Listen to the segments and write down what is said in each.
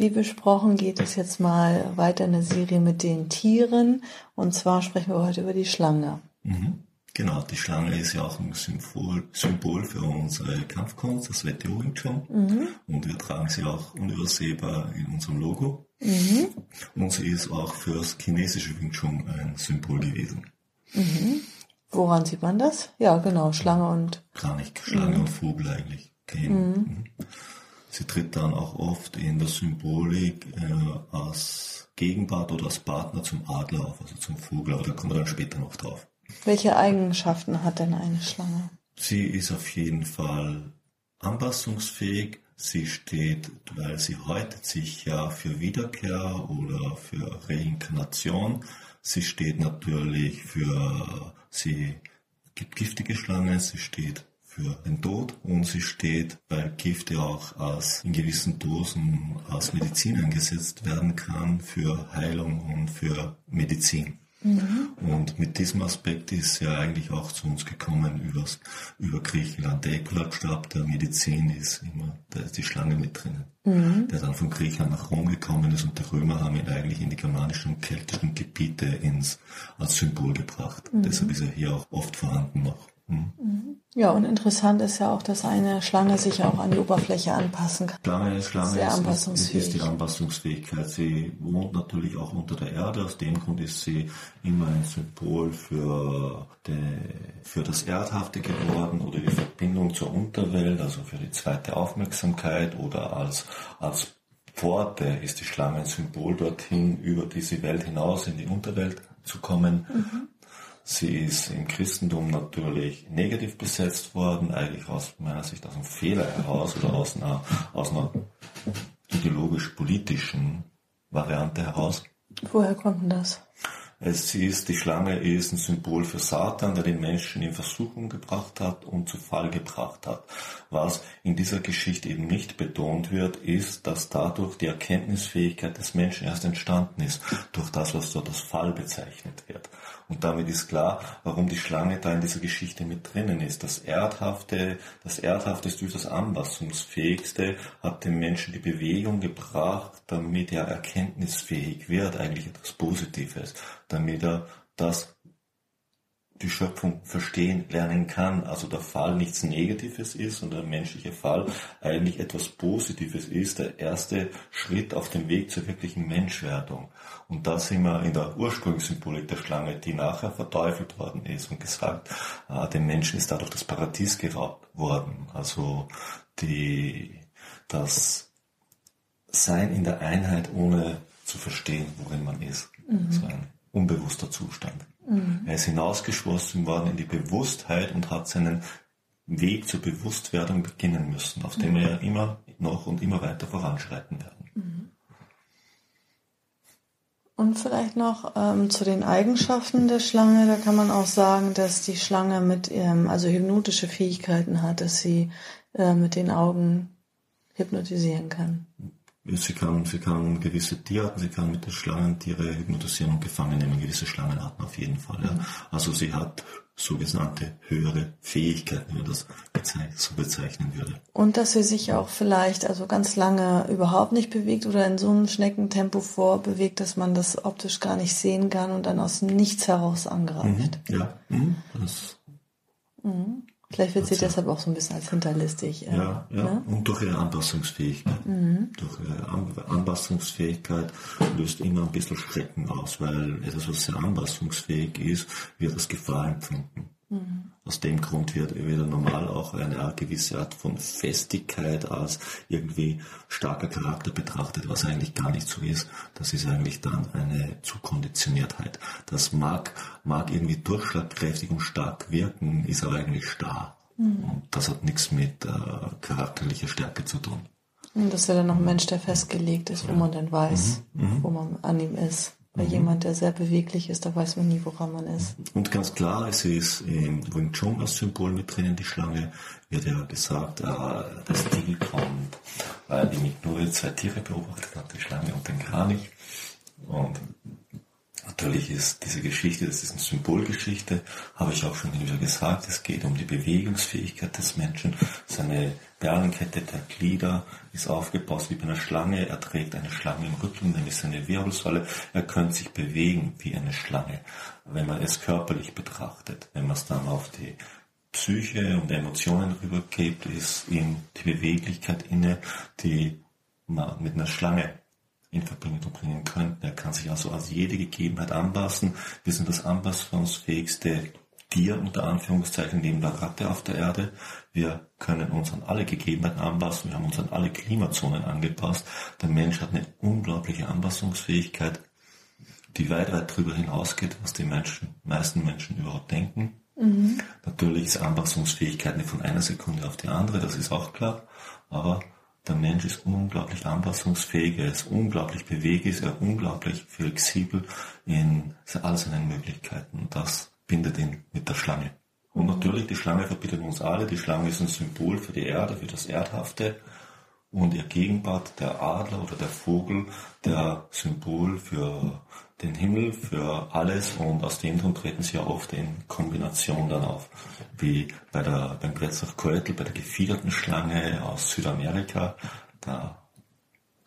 Wie besprochen geht es jetzt mal weiter in der Serie mit den Tieren. Und zwar sprechen wir heute über die Schlange. Mhm. Genau, die Schlange ist ja auch ein Symbol, Symbol für unsere Kampfkunst, das WTO Wing Chun. Mhm. Und wir tragen sie auch unübersehbar in unserem Logo. Mhm. Und sie ist auch für das chinesische Wing Chun ein Symbol gewesen. Mhm. Woran sieht man das? Ja, genau, Schlange und... Kranich, Schlange mhm. und Vogel eigentlich. Okay. Sie tritt dann auch oft in der Symbolik äh, als Gegenpart oder als Partner zum Adler auf, also zum Vogel, aber da kommen wir dann später noch drauf. Welche Eigenschaften hat denn eine Schlange? Sie ist auf jeden Fall anpassungsfähig. Sie steht, weil sie häutet sich ja für Wiederkehr oder für Reinkarnation. Sie steht natürlich für, sie gibt giftige Schlange, sie steht für den Tod und sie steht, weil Gift ja auch als in gewissen Dosen als Medizin eingesetzt werden kann für Heilung und für Medizin. Mhm. Und mit diesem Aspekt ist sie ja eigentlich auch zu uns gekommen übers, über Griechenland. Der Ekulat-Stab der Medizin ist immer, da ist die Schlange mit drinnen. Mhm. Der dann von Griechenland nach Rom gekommen ist und die Römer haben ihn eigentlich in die germanischen und keltischen Gebiete ins, als Symbol gebracht. Mhm. Deshalb ist er hier auch oft vorhanden noch. Mhm. Ja, und interessant ist ja auch, dass eine Schlange sich auch an die Oberfläche anpassen kann. Schlange, Schlange Sehr ist, anpassungsfähig. ist die Anpassungsfähigkeit. Sie wohnt natürlich auch unter der Erde. Aus dem Grund ist sie immer ein Symbol für, die, für das Erdhafte geworden oder die Verbindung zur Unterwelt, also für die zweite Aufmerksamkeit oder als, als Pforte ist die Schlange ein Symbol dorthin, über diese Welt hinaus in die Unterwelt zu kommen. Mhm. Sie ist im Christentum natürlich negativ besetzt worden, eigentlich aus meiner Sicht aus einem Fehler heraus oder aus einer, aus einer ideologisch-politischen Variante heraus. Woher kommt denn das? Es ist, die Schlange ist ein Symbol für Satan, der den Menschen in Versuchung gebracht hat und zu Fall gebracht hat. Was in dieser Geschichte eben nicht betont wird, ist, dass dadurch die Erkenntnisfähigkeit des Menschen erst entstanden ist, durch das, was dort als Fall bezeichnet wird. Und damit ist klar, warum die Schlange da in dieser Geschichte mit drinnen ist. Das Erdhafte, das Erdhafte ist durch das Anpassungsfähigste, hat dem Menschen die Bewegung gebracht, damit er erkenntnisfähig wird, eigentlich etwas Positives, damit er das die Schöpfung verstehen lernen kann. Also der Fall nichts Negatives ist und der menschliche Fall eigentlich etwas Positives ist, der erste Schritt auf dem Weg zur wirklichen Menschwerdung. Und da sind wir in der Ursprungssymbolik der Schlange, die nachher verteufelt worden ist und gesagt, äh, dem Menschen ist dadurch das Paradies geraubt worden. Also die, das Sein in der Einheit, ohne zu verstehen, worin man ist. Mhm. So ein unbewusster Zustand. Mhm. Er ist hinausgeschlossen worden in die Bewusstheit und hat seinen Weg zur Bewusstwerdung beginnen müssen, auf dem mhm. er immer noch und immer weiter voranschreiten werden. Mhm. Und vielleicht noch ähm, zu den Eigenschaften der Schlange. Da kann man auch sagen, dass die Schlange mit ähm, also hypnotische Fähigkeiten hat, dass sie äh, mit den Augen hypnotisieren kann. Sie kann, sie kann gewisse Tierarten, sie kann mit den Schlangentiere hypnotisieren und gefangen nehmen, gewisse Schlangenarten auf jeden Fall. Ja. Also sie hat sogenannte höhere Fähigkeiten, wenn man das so bezeichnen würde. Und dass sie sich auch vielleicht also ganz lange überhaupt nicht bewegt oder in so einem Schneckentempo vorbewegt, dass man das optisch gar nicht sehen kann und dann aus nichts heraus angreift. Mhm, ja, mhm, das mhm. Vielleicht wird sie also, deshalb auch so ein bisschen als hinterlistig. Äh, ja, ja. Ne? und durch ihre Anpassungsfähigkeit. Mhm. Durch ihre Anpassungsfähigkeit löst immer ein bisschen Schrecken aus, weil etwas, was sehr anpassungsfähig ist, wird als Gefahr empfunden. Mhm. Aus dem Grund wird wieder normal auch eine gewisse Art von Festigkeit als irgendwie starker Charakter betrachtet, was eigentlich gar nicht so ist. Das ist eigentlich dann eine Zukonditioniertheit. Das mag, mag irgendwie durchschlagkräftig und stark wirken, ist aber eigentlich starr. Mhm. Und das hat nichts mit äh, charakterlicher Stärke zu tun. Und das ist ja dann noch ein Mensch, der festgelegt ist, wo man dann weiß, mhm. mhm. wo man an ihm ist. Bei mhm. jemand, der sehr beweglich ist, da weiß man nie, woran man ist. Und ganz klar, es ist im Wing Chun als Symbol mit drinnen, die Schlange, wird ja gesagt, äh, das Tier kommt, weil ich nicht nur zwei Tiere beobachtet habe, die Schlange und den Kranich. Und Natürlich ist diese Geschichte, das ist eine Symbolgeschichte, habe ich auch schon wieder gesagt. Es geht um die Bewegungsfähigkeit des Menschen. Seine Perlenkette der Glieder ist aufgebaut wie bei einer Schlange. Er trägt eine Schlange im Rücken, nämlich seine Wirbelsäule. Er könnte sich bewegen wie eine Schlange, wenn man es körperlich betrachtet. Wenn man es dann auf die Psyche und Emotionen rübergibt, ist ihm die Beweglichkeit inne, die man mit einer Schlange in Verbindung bringen könnten. Er kann sich also als jede Gegebenheit anpassen. Wir sind das anpassungsfähigste Tier unter Anführungszeichen neben der Ratte auf der Erde. Wir können uns an alle Gegebenheiten anpassen. Wir haben uns an alle Klimazonen angepasst. Der Mensch hat eine unglaubliche Anpassungsfähigkeit, die weit, weit darüber hinausgeht, was die Menschen, meisten Menschen überhaupt denken. Mhm. Natürlich ist Anpassungsfähigkeit nicht von einer Sekunde auf die andere, das ist auch klar. Aber der Mensch ist unglaublich anpassungsfähig, er ist unglaublich beweglich, er ist unglaublich flexibel in all seinen Möglichkeiten. Das bindet ihn mit der Schlange. Und natürlich, die Schlange verbindet uns alle. Die Schlange ist ein Symbol für die Erde, für das Erdhafte. Und ihr Gegenpart, der Adler oder der Vogel, der Symbol für den Himmel, für alles. Und aus dem Grund treten sie ja oft in Kombination dann auf. Wie bei der, beim Quetzalcoatl, bei der gefiederten Schlange aus Südamerika, der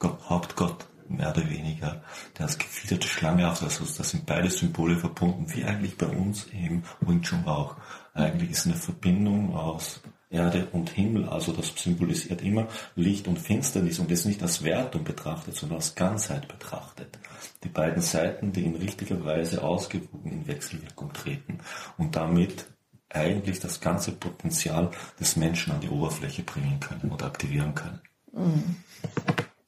Hauptgott mehr oder weniger, der als gefiederte Schlange auf, also das sind beide Symbole verbunden, wie eigentlich bei uns im Wing Chun auch. Eigentlich ist eine Verbindung aus Erde und Himmel, also das symbolisiert immer Licht und Finsternis und das nicht als Wertung betrachtet, sondern als Ganzheit betrachtet. Die beiden Seiten, die in richtiger Weise ausgewogen in Wechselwirkung treten und damit eigentlich das ganze Potenzial des Menschen an die Oberfläche bringen können oder aktivieren können. Mhm.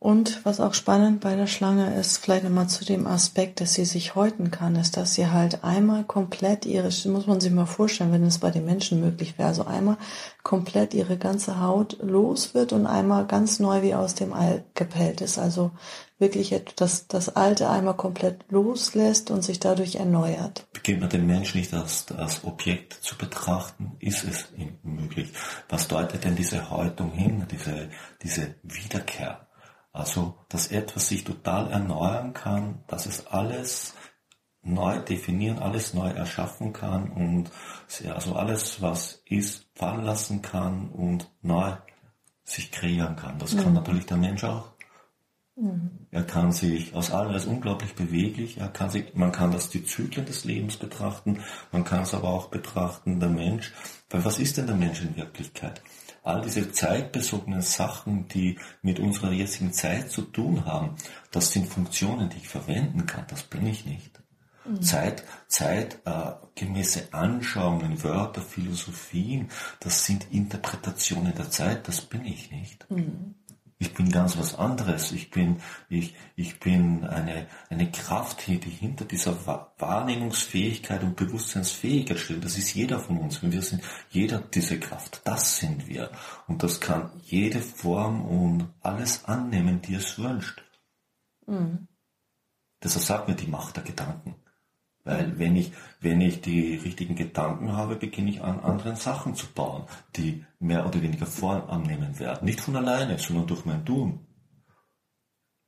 Und was auch spannend bei der Schlange ist, vielleicht nochmal zu dem Aspekt, dass sie sich häuten kann, ist, dass sie halt einmal komplett ihre, muss man sich mal vorstellen, wenn es bei den Menschen möglich wäre, also einmal komplett ihre ganze Haut los wird und einmal ganz neu wie aus dem All gepellt ist. Also wirklich das, das Alte einmal komplett loslässt und sich dadurch erneuert. Beginnt man den Menschen nicht als, als Objekt zu betrachten, ist es ihm möglich. Was deutet denn diese Häutung hin, diese, diese Wiederkehr? Also, dass etwas sich total erneuern kann, dass es alles neu definieren, alles neu erschaffen kann und also alles, was ist, fallen lassen kann und neu sich kreieren kann. Das mhm. kann natürlich der Mensch auch. Mhm. Er kann sich aus allem, er ist unglaublich beweglich, er kann sich, man kann das die Zyklen des Lebens betrachten, man kann es aber auch betrachten, der Mensch. Weil was ist denn der Mensch in Wirklichkeit? All diese zeitbezogenen Sachen, die mit unserer jetzigen Zeit zu tun haben, das sind Funktionen, die ich verwenden kann. Das bin ich nicht. Mhm. Zeit, zeitgemäße äh, Anschauungen, Wörter, Philosophien, das sind Interpretationen der Zeit, das bin ich nicht. Mhm. Ich bin ganz was anderes. Ich bin, ich, ich bin eine, eine Kraft, die hinter dieser Wahrnehmungsfähigkeit und Bewusstseinsfähigkeit steht. Das ist jeder von uns. wir sind jeder diese Kraft. Das sind wir. Und das kann jede Form und alles annehmen, die es wünscht. Mhm. Deshalb sagt mir die Macht der Gedanken. Weil wenn ich, wenn ich die richtigen Gedanken habe, beginne ich an anderen Sachen zu bauen, die mehr oder weniger Form annehmen werden. Nicht von alleine, sondern durch mein Tun.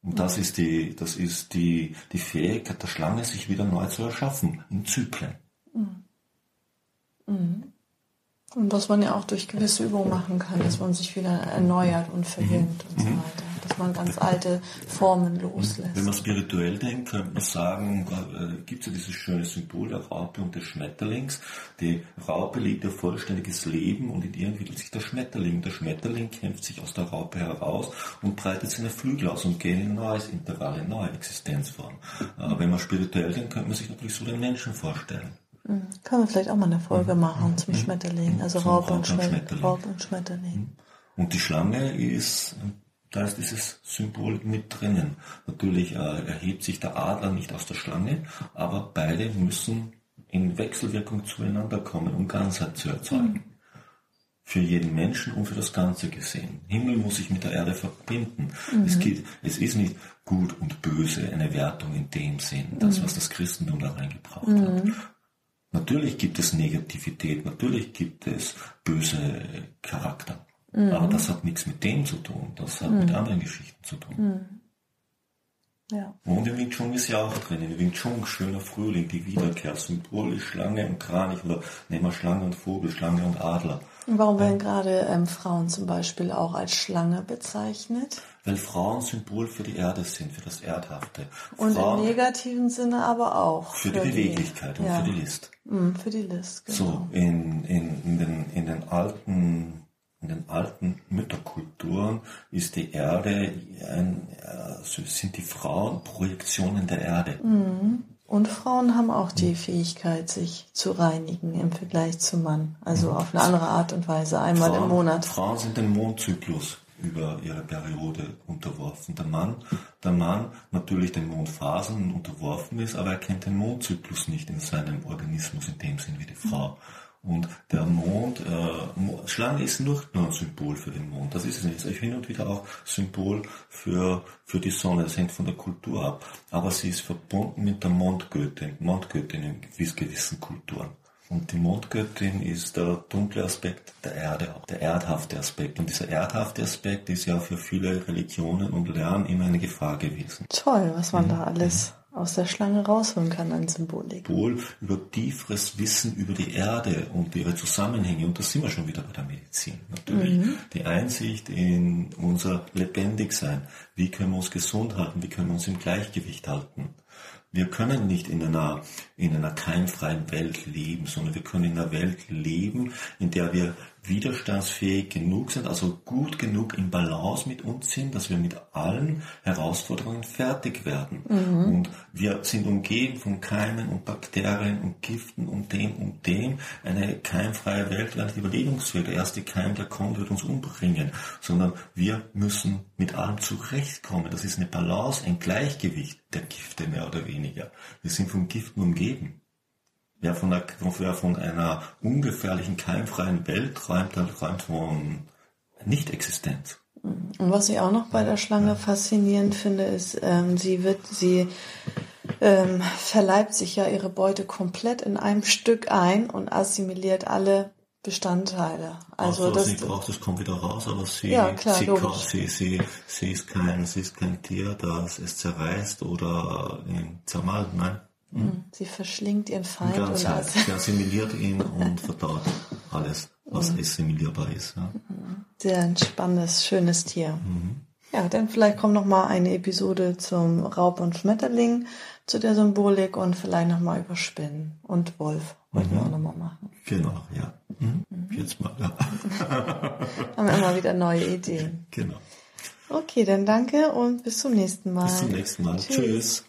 Und das ist die, das ist die, die Fähigkeit der Schlange, sich wieder neu zu erschaffen, in Zyklen. Mhm. Mhm. Und was man ja auch durch gewisse Übungen machen kann, dass man sich wieder erneuert und verjüngt und so mhm. weiter. Dass man ganz alte Formen loslässt. Wenn man spirituell denkt, könnte man sagen, äh, gibt es ja dieses schöne Symbol der Raupe und des Schmetterlings. Die Raupe lebt ihr vollständiges Leben und in ihr entwickelt sich der Schmetterling. Der Schmetterling kämpft sich aus der Raupe heraus und breitet seine Flügel aus und geht in ein neues Intervall, in neue Existenzform. Äh, wenn man spirituell denkt, könnte man sich natürlich so den Menschen vorstellen. Mhm. Kann man vielleicht auch mal eine Folge mhm. machen zum mhm. Schmetterling, also Raupe und, Schmetterling. Raupe und Schmetterling. Und die Schlange ist, da ist dieses Symbol mit drinnen. Natürlich äh, erhebt sich der Adler nicht aus der Schlange, aber beide müssen in Wechselwirkung zueinander kommen, um Ganzheit zu erzeugen. für jeden Menschen und für das Ganze gesehen. Himmel muss sich mit der Erde verbinden. Mhm. Es, geht, es ist nicht gut und böse eine Wertung in dem Sinn, das, mhm. was das Christentum da reingebracht mhm. hat. Natürlich gibt es Negativität, natürlich gibt es böse Charakter. Mhm. Aber das hat nichts mit dem zu tun, das hat mit mhm. anderen Geschichten zu tun. Mhm. Ja. Und im Wing Chun ist ja auch drin. Im Wing Chun, schöner Frühling, die Wiederkehr, symbolisch Schlange und Kranich oder nehmen wir Schlange und Vogel, Schlange und Adler. Und warum werden gerade ähm, Frauen zum Beispiel auch als Schlange bezeichnet? Weil Frauen Symbol für die Erde sind, für das Erdhafte. Und Frauen im negativen Sinne aber auch. Für, für die Beweglichkeit die, und ja. für die List. Mm, für die List, genau. So, in, in, in, den, in den alten in den alten Mütterkulturen ist die Erde, ein, äh, sind die Frauen Projektionen der Erde. Mhm. Und Frauen haben auch die Fähigkeit, sich zu reinigen im Vergleich zum Mann. Also auf eine andere Art und Weise, einmal Frauen, im Monat. Frauen sind dem Mondzyklus über ihre Periode unterworfen. Der Mann, der Mann natürlich den Mondphasen unterworfen ist, aber er kennt den Mondzyklus nicht in seinem Organismus in dem Sinn wie die Frau. Und der Mond, äh, Schlange ist nicht nur ein Symbol für den Mond, das ist es nicht. Ich hin und wieder auch Symbol für, für die Sonne, das hängt von der Kultur ab. Aber sie ist verbunden mit der Mondgöttin, Mondgöttin in gewissen Kulturen. Und die Mondgöttin ist der dunkle Aspekt der Erde, der erdhafte Aspekt. Und dieser erdhafte Aspekt ist ja für viele Religionen und Lernen immer eine Gefahr gewesen. Toll, was man mhm. da alles aus der Schlange rausholen kann an Symbolik. Wohl über tieferes Wissen über die Erde und ihre Zusammenhänge. Und da sind wir schon wieder bei der Medizin. Natürlich mhm. die Einsicht in unser Lebendigsein. Wie können wir uns gesund halten? Wie können wir uns im Gleichgewicht halten? Wir können nicht in einer, in einer keimfreien Welt leben, sondern wir können in einer Welt leben, in der wir widerstandsfähig genug sind, also gut genug im Balance mit uns sind, dass wir mit allen Herausforderungen fertig werden. Mhm. Und wir sind umgeben von Keimen und Bakterien und Giften und dem und dem. Eine keimfreie Welt wäre nicht überlebensfähig. Der erste Keim, der kommt, wird uns umbringen. Sondern wir müssen mit allem zurechtkommen. Das ist eine Balance, ein Gleichgewicht der Gifte mehr oder weniger. Wir sind von Giften umgeben. Wer von, einer, wer von einer ungefährlichen, keimfreien Welt träumt, der träumt von Nicht-Existenz. Und was ich auch noch bei der Schlange faszinierend finde, ist, ähm, sie wird, sie ähm, verleibt sich ja ihre Beute komplett in einem Stück ein und assimiliert alle Bestandteile. Also also das, sie braucht, das kommt wieder raus, aber sie, ja, klar, sie, sie, sie, sie, ist kein, sie ist kein Tier, das es zerreißt oder zermalt, nein. Mhm. Sie verschlingt ihren Feind. Die ganze Zeit. Sie assimiliert ihn und verdaut alles, was mhm. assimilierbar ist. Ja. Sehr ein spannendes, schönes Tier. Mhm. Ja, dann vielleicht kommt noch mal eine Episode zum Raub und Schmetterling, zu der Symbolik und vielleicht noch mal über Spinnen und Wolf wollten wir mhm. auch noch mal machen. Genau, ja. Mhm. Jetzt mal, ja. Haben wir immer wieder neue Ideen. Genau. Okay, dann danke und bis zum nächsten Mal. Bis zum nächsten Mal. Tschüss. Tschüss.